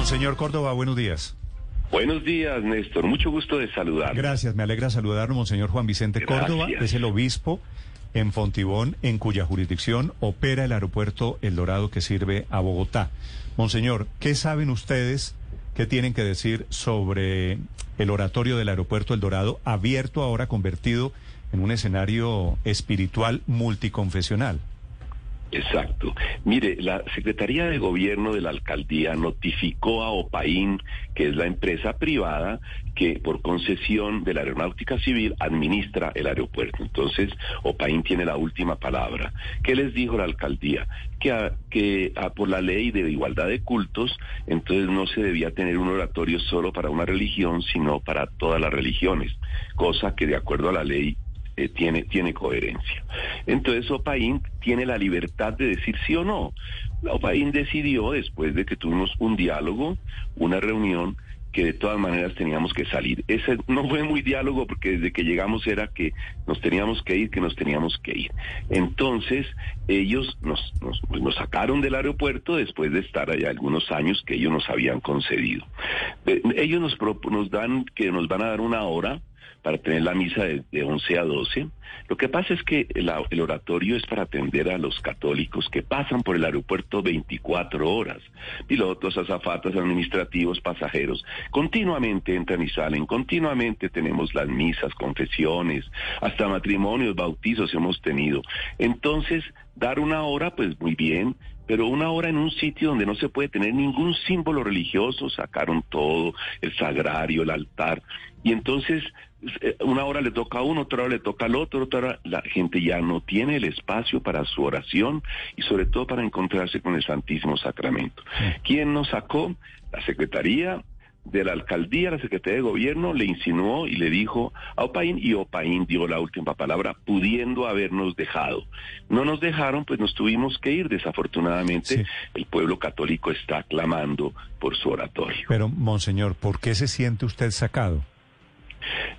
Monseñor Córdoba, buenos días. Buenos días, Néstor. Mucho gusto de saludar. Gracias, me alegra saludarlo, Monseñor Juan Vicente Gracias. Córdoba. Es el obispo en Fontibón, en cuya jurisdicción opera el aeropuerto El Dorado que sirve a Bogotá. Monseñor, ¿qué saben ustedes, qué tienen que decir sobre el oratorio del aeropuerto El Dorado, abierto ahora, convertido en un escenario espiritual multiconfesional? Exacto. Mire, la Secretaría de Gobierno de la Alcaldía notificó a Opaín, que es la empresa privada que por concesión de la Aeronáutica Civil administra el aeropuerto. Entonces, Opaín tiene la última palabra. ¿Qué les dijo la alcaldía? Que, a- que a- por la ley de igualdad de cultos, entonces no se debía tener un oratorio solo para una religión, sino para todas las religiones, cosa que de acuerdo a la ley eh, tiene, tiene coherencia. Entonces Opaín tiene la libertad de decir sí o no. Opaín decidió, después de que tuvimos un diálogo, una reunión, que de todas maneras teníamos que salir. Ese no fue muy diálogo porque desde que llegamos era que nos teníamos que ir, que nos teníamos que ir. Entonces ellos nos, nos, pues, sacaron del aeropuerto después de estar allá algunos años que ellos nos habían concedido. Eh, ellos nos, nos dan que nos van a dar una hora para tener la misa de, de 11 a 12. Lo que pasa es que el oratorio es para atender a los católicos que pasan por el aeropuerto 24 horas. Pilotos, azafatas, administrativos, pasajeros. Continuamente entran y salen, continuamente tenemos las misas, confesiones, hasta matrimonios, bautizos hemos tenido. Entonces, dar una hora, pues muy bien, pero una hora en un sitio donde no se puede tener ningún símbolo religioso, sacaron todo, el sagrario, el altar, y entonces eh, una hora le toca a uno, otra hora le toca al otro, otra hora la gente ya no tiene el espacio para su oración y sobre todo para encontrarse con el Santísimo Sacramento. ¿Quién nos sacó? La Secretaría de la alcaldía, la Secretaría de Gobierno le insinuó y le dijo a Opaín y Opaín dio la última palabra, pudiendo habernos dejado. No nos dejaron, pues nos tuvimos que ir. Desafortunadamente, Sí. el pueblo católico está clamando por su oratorio. Pero, Monseñor, ¿por qué se siente usted sacado?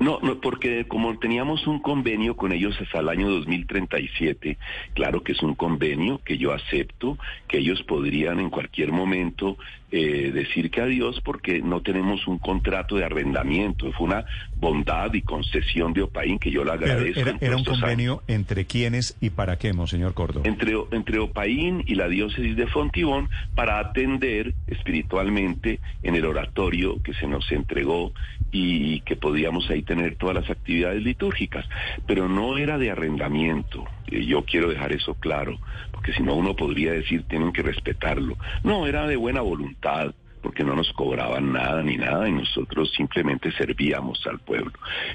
No, no, porque como teníamos un convenio con ellos hasta el año 2037, claro que es un convenio que yo acepto, que ellos podrían en cualquier momento eh, decir que adiós porque no tenemos un contrato de arrendamiento. Fue una bondad y concesión de Opaín que yo le agradezco. era, un años. convenio entre quiénes y para qué, Monseñor Córdoba. entre, entre Opaín y la diócesis de Fontibón para atender espiritualmente en el oratorio que se nos entregó y que podíamos ahí tener todas las actividades litúrgicas. Pero no era de arrendamiento. Eh, Yo quiero dejar eso claro, porque si no uno podría decir tienen que respetarlo. No, era de buena voluntad porque no nos cobraban nada ni nada y nosotros simplemente servíamos al pueblo.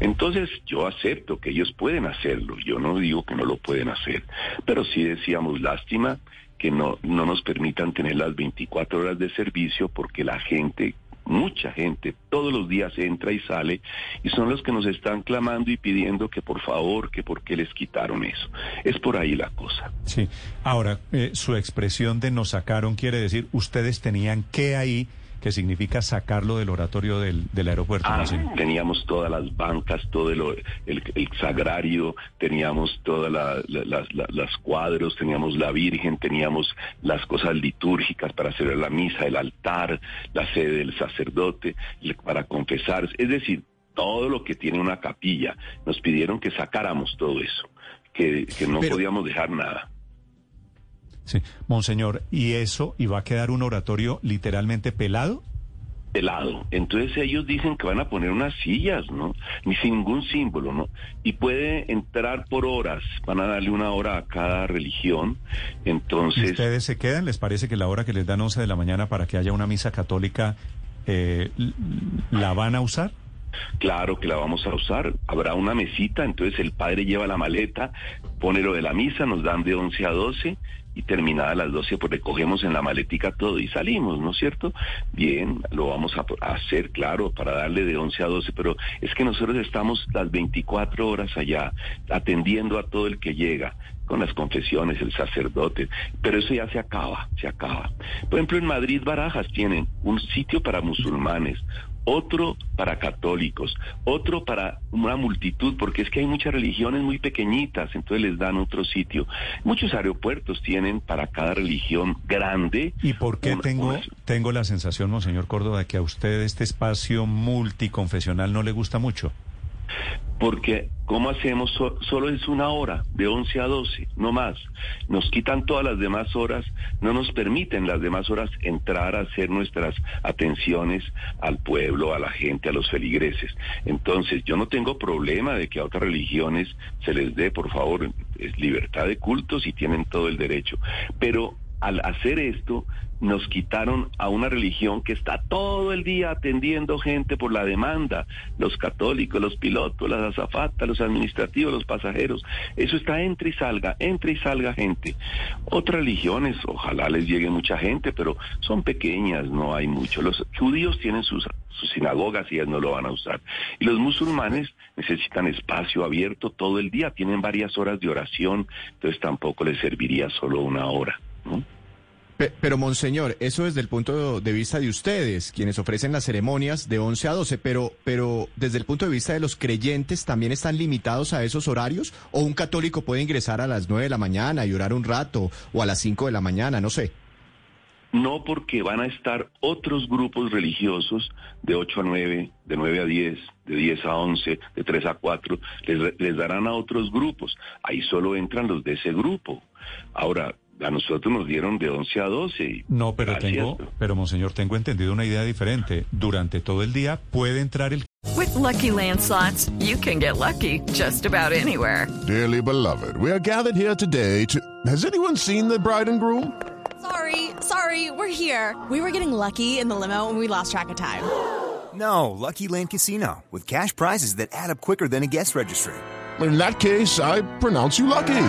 Entonces yo acepto que ellos pueden hacerlo, yo no digo que no lo pueden hacer, pero sí decíamos lástima que no, no nos permitan tener las 24 horas de servicio porque la gente mucha gente todos los días entra y sale y son los que nos están clamando y pidiendo que por favor, que por qué les quitaron eso. Es por ahí la cosa. Sí. Ahora, eh, su expresión de nos sacaron quiere decir, ustedes tenían que ahí, que significa sacarlo del oratorio del, del aeropuerto. Ah, teníamos todas las bancas, todo el, el, el sagrario, teníamos todas la- la- las, la- las cuadros, teníamos la Virgen, teníamos las cosas litúrgicas para hacer la misa, el altar, la sede del sacerdote, para confesarse, es decir, todo lo que tiene una capilla. Nos pidieron que sacáramos todo eso, que, que no Pero- podíamos dejar nada. Sí. Monseñor, ¿y eso, y va a quedar un oratorio literalmente pelado? helado. Entonces ellos dicen que van a poner unas sillas, ¿no? Ni sin ningún símbolo, ¿no? Y puede entrar por horas, van a darle una hora a cada religión. ¿Y Entonces, ustedes se quedan? ¿Les parece que la hora que les dan 11 de la mañana para que haya una misa católica eh, la van a usar? Claro que la vamos a usar. Habrá una mesita, entonces el padre lleva la maleta, pone lo de la misa, nos dan de 11 a 12 y terminada las 12 pues recogemos en la maletica todo y salimos, ¿no es cierto? Bien, lo vamos a, hacer, claro, para darle de 11 a 12, pero es que nosotros estamos las 24 horas allá atendiendo a todo el que llega con las confesiones, el sacerdote, pero eso ya se acaba, se acaba. Por ejemplo, en Madrid Barajas tienen un sitio para musulmanes, otro para católicos, otro para una multitud, porque es que hay muchas religiones muy pequeñitas, entonces les dan otro sitio. Muchos aeropuertos tienen para cada religión grande. ¿Y por qué tengo, tengo la sensación, Monseñor Córdoba, de que a usted este espacio multiconfesional no le gusta mucho? Porque, ¿cómo hacemos? solo es una hora, de 11 a 12, no más. Nos quitan todas las demás horas, no nos permiten las demás horas entrar a hacer nuestras atenciones al pueblo, a la gente, a los feligreses. Entonces, yo no tengo problema de que a otras religiones se les dé, por favor, es libertad de cultos y tienen todo el derecho. Pero al hacer esto, nos quitaron a una religión que está todo el día atendiendo gente por la demanda, los católicos, los pilotos, las azafatas, los administrativos, los pasajeros. Eso está entre y salga, entre y salga gente. Otras religiones, ojalá les llegue mucha gente, pero son pequeñas, no hay mucho. Los judíos tienen sus, sinagogas y ellas no lo van a usar. Y los musulmanes necesitan espacio abierto todo el día, tienen varias horas de oración, entonces tampoco les serviría solo una hora. Pero, Monseñor, eso desde el punto de vista de ustedes, quienes ofrecen las ceremonias de 11 a 12, pero, pero desde el punto de vista de los creyentes, ¿también están limitados a esos horarios? ¿O un católico puede ingresar a las 9 de la mañana y orar un rato, o a las 5 de la mañana, no sé? No porque van a estar otros grupos religiosos de 8 a 9, de 9 a 10, de 10 a 11, de 3 a 4, les, les darán a otros grupos. Ahí solo entran los de ese grupo. Ahora, a nosotros nos dieron de 11 a 12. No, pero tengo, pero monseñor, tengo entendido una idea diferente. Durante todo el día puede entrar el With lucky landslots, you can get lucky just about anywhere. Dearly beloved, we are gathered here today to Has anyone seen the bride and groom? Sorry, sorry, we're here. We were getting lucky in the limo and we lost track of time. No, Lucky Land Casino with cash prizes that add up quicker than a guest registry. In that case, I pronounce you lucky.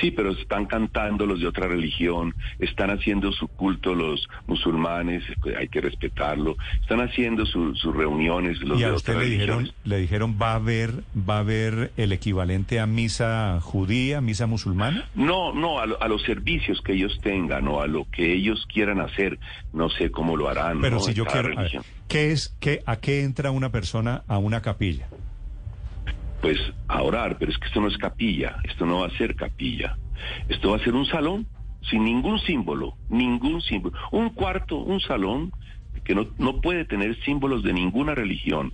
Sí, pero están cantando los de otra religión, están haciendo su culto los musulmanes, hay que respetarlo, están haciendo sus reuniones los ¿Y a de usted le dijeron, le dijeron va a haber va a haber el equivalente a misa judía, misa musulmana? No, no, a, a los servicios que ellos tengan o a lo que ellos quieran hacer, no sé cómo lo harán. Pero ¿no? si yo quiero, a ver, religión. ¿qué es qué a qué entra una persona a una capilla? Pues a orar, pero es que esto no es capilla, esto no va a ser capilla, esto va a ser un salón sin ningún símbolo, ningún símbolo, un cuarto, un salón que no, no puede tener símbolos de ninguna religión,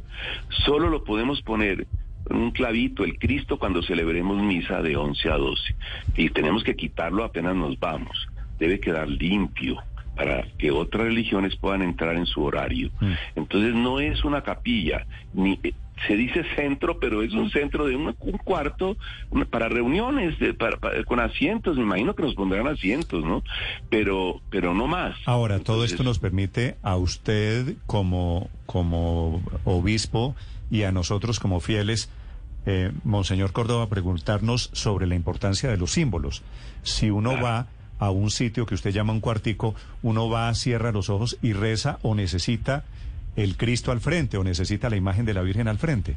solo lo podemos poner en un clavito, el Cristo cuando celebremos misa de 11 a 12, y tenemos que quitarlo apenas nos vamos, debe quedar limpio para que otras religiones puedan entrar en su horario. Entonces no es una capilla, ni se dice centro, pero es un centro de un, un cuarto una- para reuniones, de- para- para- con asientos, me imagino que nos pondrán asientos, ¿no? Pero, pero no más. Ahora, todo esto nos permite a usted como, como obispo y a nosotros como fieles, eh, Monseñor Córdoba, preguntarnos sobre la importancia de los símbolos. Si uno Claro. va a un sitio que usted llama un cuartico, uno va, cierra los ojos y reza o necesita el Cristo al frente o necesita la imagen de la Virgen al frente.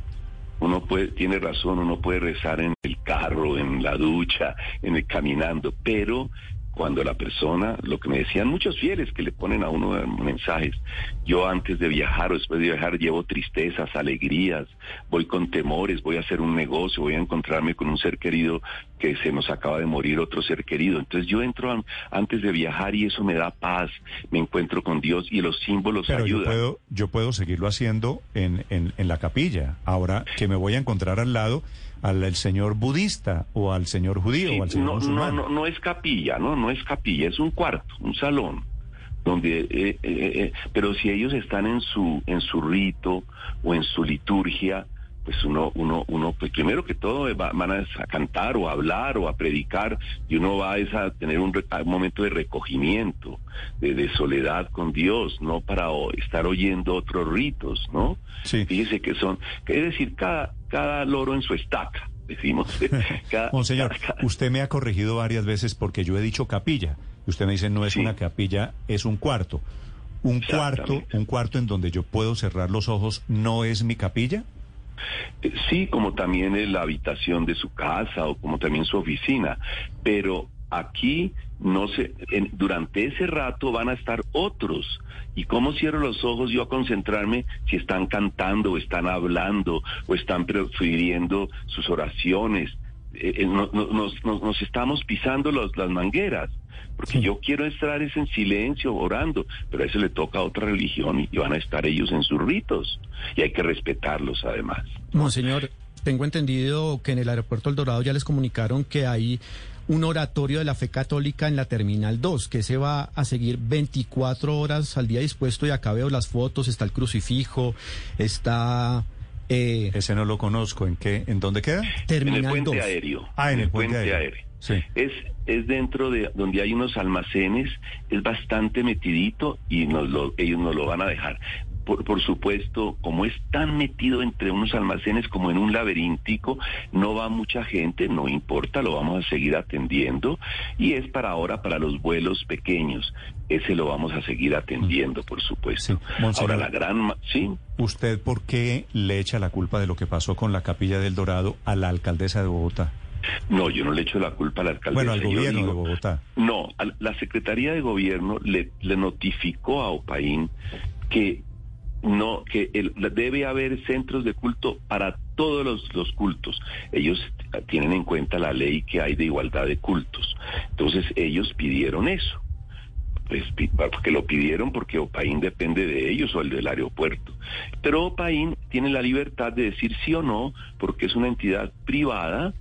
Uno puede, tiene razón, uno puede rezar en el carro, en la ducha, en el caminando, pero cuando la persona, lo que me decían muchos fieles que le ponen a uno mensajes, yo antes de viajar o después de viajar llevo tristezas, alegrías, voy con temores, voy a hacer un negocio, voy a encontrarme con un ser querido que se nos acaba de morir otro ser querido. Entonces yo entro an- antes de viajar y eso me da paz, me encuentro con Dios y los símbolos Pero yo ayudan. puedo, yo puedo seguirlo haciendo en, en, en la capilla. Ahora que me voy a encontrar al lado al, al señor budista o al señor judío Sí, o al señor no, no, musulmán. no, no es capilla, no, no es capilla, es un cuarto, un salón, donde, eh, eh, eh, pero si ellos están en su, en su rito o en su liturgia, pues uno, uno, uno, pues primero que todo va- van a, cantar o a hablar o a predicar y uno va a, es a tener un, un momento de recogimiento, de, de soledad con Dios, no para estar oyendo otros ritos, ¿no? Sí. Fíjese que son, es decir, cada, cada loro en su estaca, decimos. Cada- Monseñor, cada- usted me ha corregido varias veces porque yo he dicho capilla. Y usted me dice, no es Sí. una capilla, es un cuarto. Un cuarto, un cuarto en donde yo puedo cerrar los ojos, ¿no es mi capilla? Eh, Sí, como también en la habitación de su casa o como también su oficina, pero aquí no sé, en- durante ese rato van a estar otros. ¿Y cómo cierro los ojos yo a concentrarme si están cantando o están hablando o están prefiriendo sus oraciones? Eh, eh, no- no- nos, nos- nos estamos pisando los- las mangueras. Porque yo quiero estar es en silencio, orando, pero a eso le toca a otra religión y van a estar ellos en sus ritos. Y hay que respetarlos además. Monseñor, tengo entendido que en el aeropuerto El Dorado ya les comunicaron que hay un oratorio de la fe católica en la Terminal 2, que se va a seguir 24 horas al día dispuesto y acá veo las fotos, está el crucifijo, está eh, Ese no lo conozco. ¿En qué? ¿En dónde queda? En el Terminal puente 2. aéreo. Ah, en el puente aéreo. Sí. Es, es dentro de donde hay unos almacenes, es bastante metidito y nos lo, ellos nos lo van a dejar. Por, por supuesto, como es tan metido entre unos almacenes como en un laberíntico, no va mucha gente, no importa, lo vamos a seguir atendiendo y es para ahora para los vuelos pequeños. Ese lo vamos a seguir atendiendo, por supuesto. Sí. Ahora la gran, sí, ¿Usted por qué le echa la culpa de lo que pasó con la capilla del Dorado a la alcaldesa de Bogotá? no, yo no le echo la culpa a la alcaldesa. Bueno, al gobierno digo- de Bogotá. No, la Secretaría de Gobierno le, le notificó a Opaín que no que el- debe haber centros de culto para todos los, cultos. Ellos tienen en cuenta la ley que hay de igualdad de cultos. Entonces ellos pidieron eso. Pues porque lo pidieron porque Opaín depende de ellos o el del aeropuerto. Pero Opaín tiene la libertad de decir sí o no porque es una entidad privada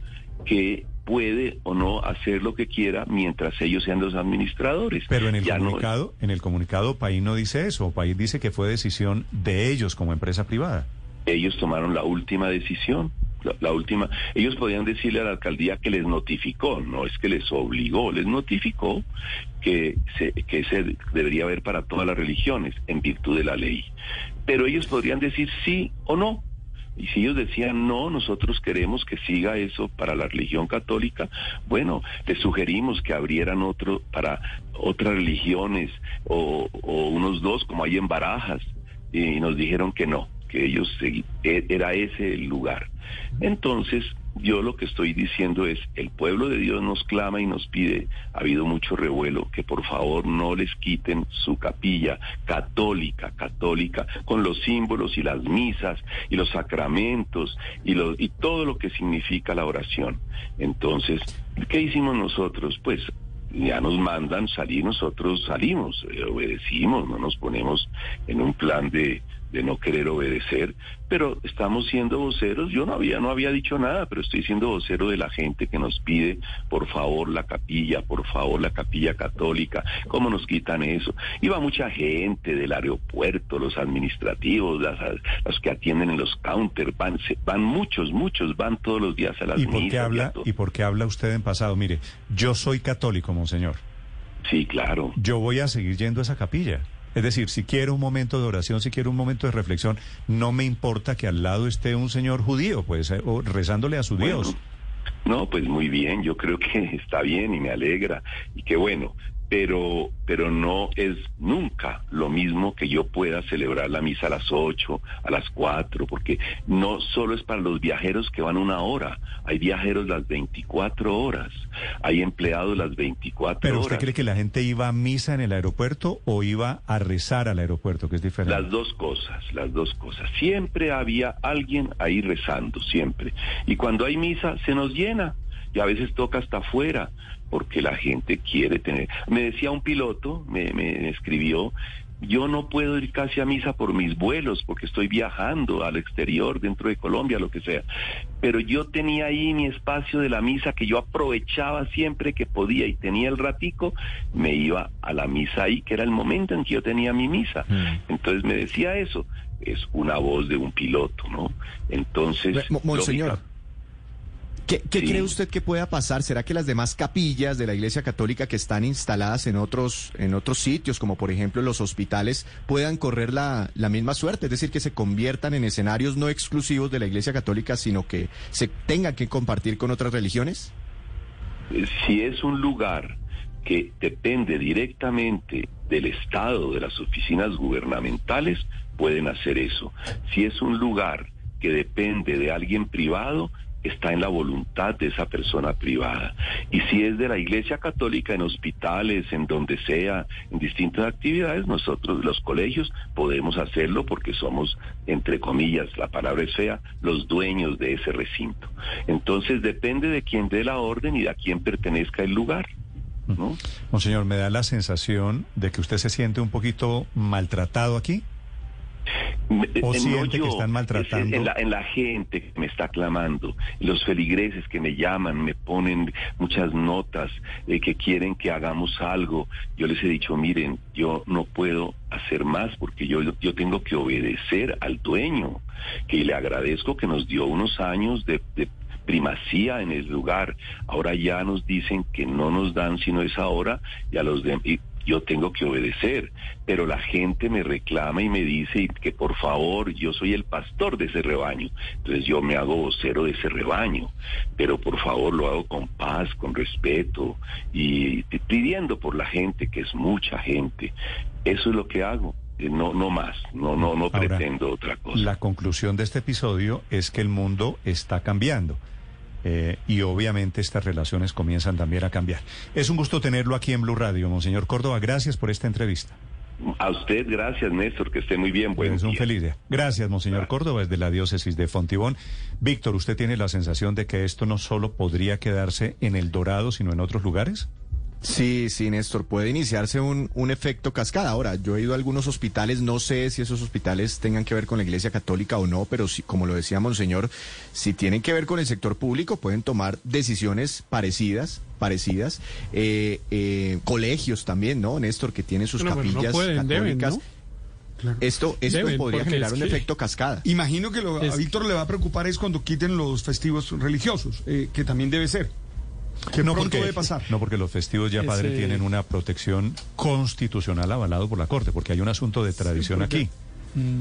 que puede o no hacer lo que quiera mientras ellos sean los administradores. Pero en el Ya no- comunicado, en el comunicado País no dice eso. País dice que fue decisión de ellos como empresa privada. ellos tomaron la última decisión. La, la última, ellos podían decirle a la alcaldía que les notificó, no es que les obligó, les notificó que se, que se debería haber para todas las religiones en virtud de la ley. Pero ellos podrían decir sí o no. Y si ellos decían no, nosotros queremos que siga eso para la religión católica, bueno, les sugerimos que abrieran otro para otras religiones o, o unos dos como hay en Barajas y nos dijeron que no, que ellos e- era ese el lugar. Entonces, yo lo que estoy diciendo es, el pueblo de Dios nos clama y nos pide, ha habido mucho revuelo, que por favor no les quiten su capilla católica, católica, con los símbolos y las misas y los sacramentos y, lo, y todo lo que significa la oración. Entonces, ¿qué hicimos nosotros? Pues ya nos mandan salir, nosotros salimos, eh, obedecimos, no nos ponemos en un plan de, de no querer obedecer, pero estamos siendo voceros, yo no había, no había dicho nada, pero estoy siendo vocero de la gente que nos pide, por favor, la capilla, por favor, la capilla católica, ¿cómo nos quitan eso? Iba mucha gente del aeropuerto, los administrativos, las, los que atienden en los counters, van, se- van muchos, muchos, van todos los días a las ¿Y por qué misas habla, y por qué habla usted en pasado? Mire, yo soy católico, monseñor. Sí, claro. Yo voy a seguir yendo a esa capilla. Es decir, si quiero un momento de oración, si quiero un momento de reflexión, no me importa que al lado esté un señor judío, pues, eh, o rezándole a su Bueno, Dios. No, pues muy bien, yo creo que está bien y me alegra y qué bueno, pero pero no es nunca lo mismo que yo pueda celebrar la misa a las 8, a las 4, porque no solo es para los viajeros que van una hora, hay viajeros las 24 horas, hay empleados las 24 Pero horas. usted cree que la gente iba a misa en el aeropuerto o iba a rezar al aeropuerto, que es diferente. Las dos cosas, las dos cosas. Siempre había alguien ahí rezando, siempre. Y cuando hay misa se nos llena y a veces toca hasta afuera porque la gente quiere tener. Me decía un piloto, me, me escribió, yo no puedo ir casi a misa por mis vuelos porque estoy viajando al exterior, dentro de Colombia, lo que sea. Pero yo tenía ahí mi espacio de la misa que yo aprovechaba siempre que podía y tenía el ratico, me iba a la misa ahí, que era el momento en que yo tenía mi misa. Entonces me decía eso. es una voz de un piloto, ¿no? Entonces, monseñor. lógica- ¿Qué, qué Sí. cree usted que pueda pasar? ¿Será que las demás capillas de la Iglesia Católica que están instaladas en otros, en otros sitios, como por ejemplo los hospitales, puedan correr la, la misma suerte? Es decir, que se conviertan en escenarios no exclusivos de la Iglesia Católica, sino que se tengan que compartir con otras religiones? si es un lugar que depende directamente del Estado, de las oficinas gubernamentales, pueden hacer eso. Si es un lugar que depende de alguien privado, está en la voluntad de esa persona privada. Y si es de la Iglesia Católica, en hospitales, en donde sea, en distintas actividades, nosotros, los colegios, podemos hacerlo porque somos, entre comillas, la palabra es fea, los dueños de ese recinto. Entonces depende de quién dé la orden y de a quién pertenezca el lugar. ¿no? Monseñor, me da la sensación de que usted se siente un poquito maltratado aquí. ¿O eh, siente que yo, están maltratando? es En la, en la gente que me está clamando, los feligreses que me llaman, me ponen muchas notas eh, que quieren que hagamos algo. Yo les he dicho, miren, yo no puedo hacer más porque yo, yo tengo que obedecer al dueño, que le agradezco que nos dio unos años de, de primacía en el lugar. Ahora ya nos dicen que no nos dan sino esa hora y a los de, y yo tengo que obedecer, pero la gente me reclama y me dice que por favor, yo soy el pastor de ese rebaño, entonces yo me hago vocero de ese rebaño, pero por favor lo hago con paz, con respeto y pidiendo por la gente, que es mucha gente. Eso es lo que hago. eh, No, no más, no, no, no Ahora, pretendo otra cosa. La conclusión de este episodio es que el mundo está cambiando. Eh, y obviamente estas relaciones comienzan también a cambiar. Es un gusto tenerlo aquí en Blue Radio, Monseñor Córdoba. Gracias por esta entrevista. A usted, gracias Néstor, que esté muy bien. Buen es un feliz día. Gracias, Monseñor Gracias. Córdoba, desde la diócesis de Fontibón. Víctor, ¿usted tiene la sensación de que esto no solo podría quedarse en El Dorado, sino en otros lugares? Sí, sí, Néstor, puede iniciarse un, un efecto cascada. Ahora, yo he ido a algunos hospitales, no sé si esos hospitales tengan que ver con la Iglesia Católica o no, pero si, como lo decía Monseñor, si tienen que ver con el sector público, pueden tomar decisiones parecidas, parecidas. Eh, eh, colegios también, ¿no, Néstor, que tienen sus Bueno, pero no capillas deben, católicas. ¿no? Claro. Esto, esto Deben, podría generar es un que- efecto cascada. Imagino que lo, a Es- Víctor le va a preocupar es cuando quiten los festivos religiosos, eh, que también debe ser. Que no pronto porque, debe pasar. No porque los festivos ya, padre, Ese- tienen una protección constitucional avalado por la Corte, porque hay un asunto de tradición porque- aquí.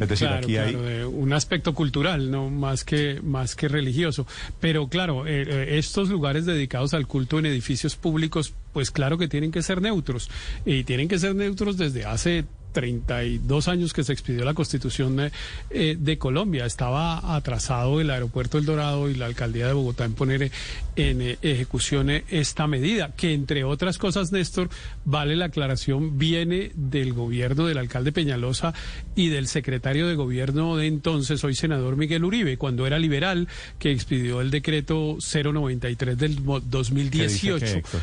Es decir, claro, aquí hay... un aspecto cultural, no más que más que religioso. Pero claro, eh, eh, estos lugares dedicados al culto en edificios públicos, pues claro que tienen que ser neutros y tienen que ser neutros desde hace 32 años que se expidió la Constitución eh, eh, de Colombia. Estaba atrasado el aeropuerto El Dorado y la alcaldía de Bogotá en poner eh, en eh, ejecución esta medida, que entre otras cosas, Néstor, vale la aclaración, viene del gobierno del alcalde Peñalosa y del secretario de gobierno de entonces, hoy senador Miguel Uribe, cuando era liberal, que expidió el decreto 093 del mo- ¿Qué dice 2018. que, Héctor?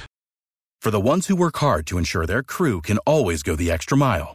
For the ones who work hard to ensure their crew can always go the extra mile,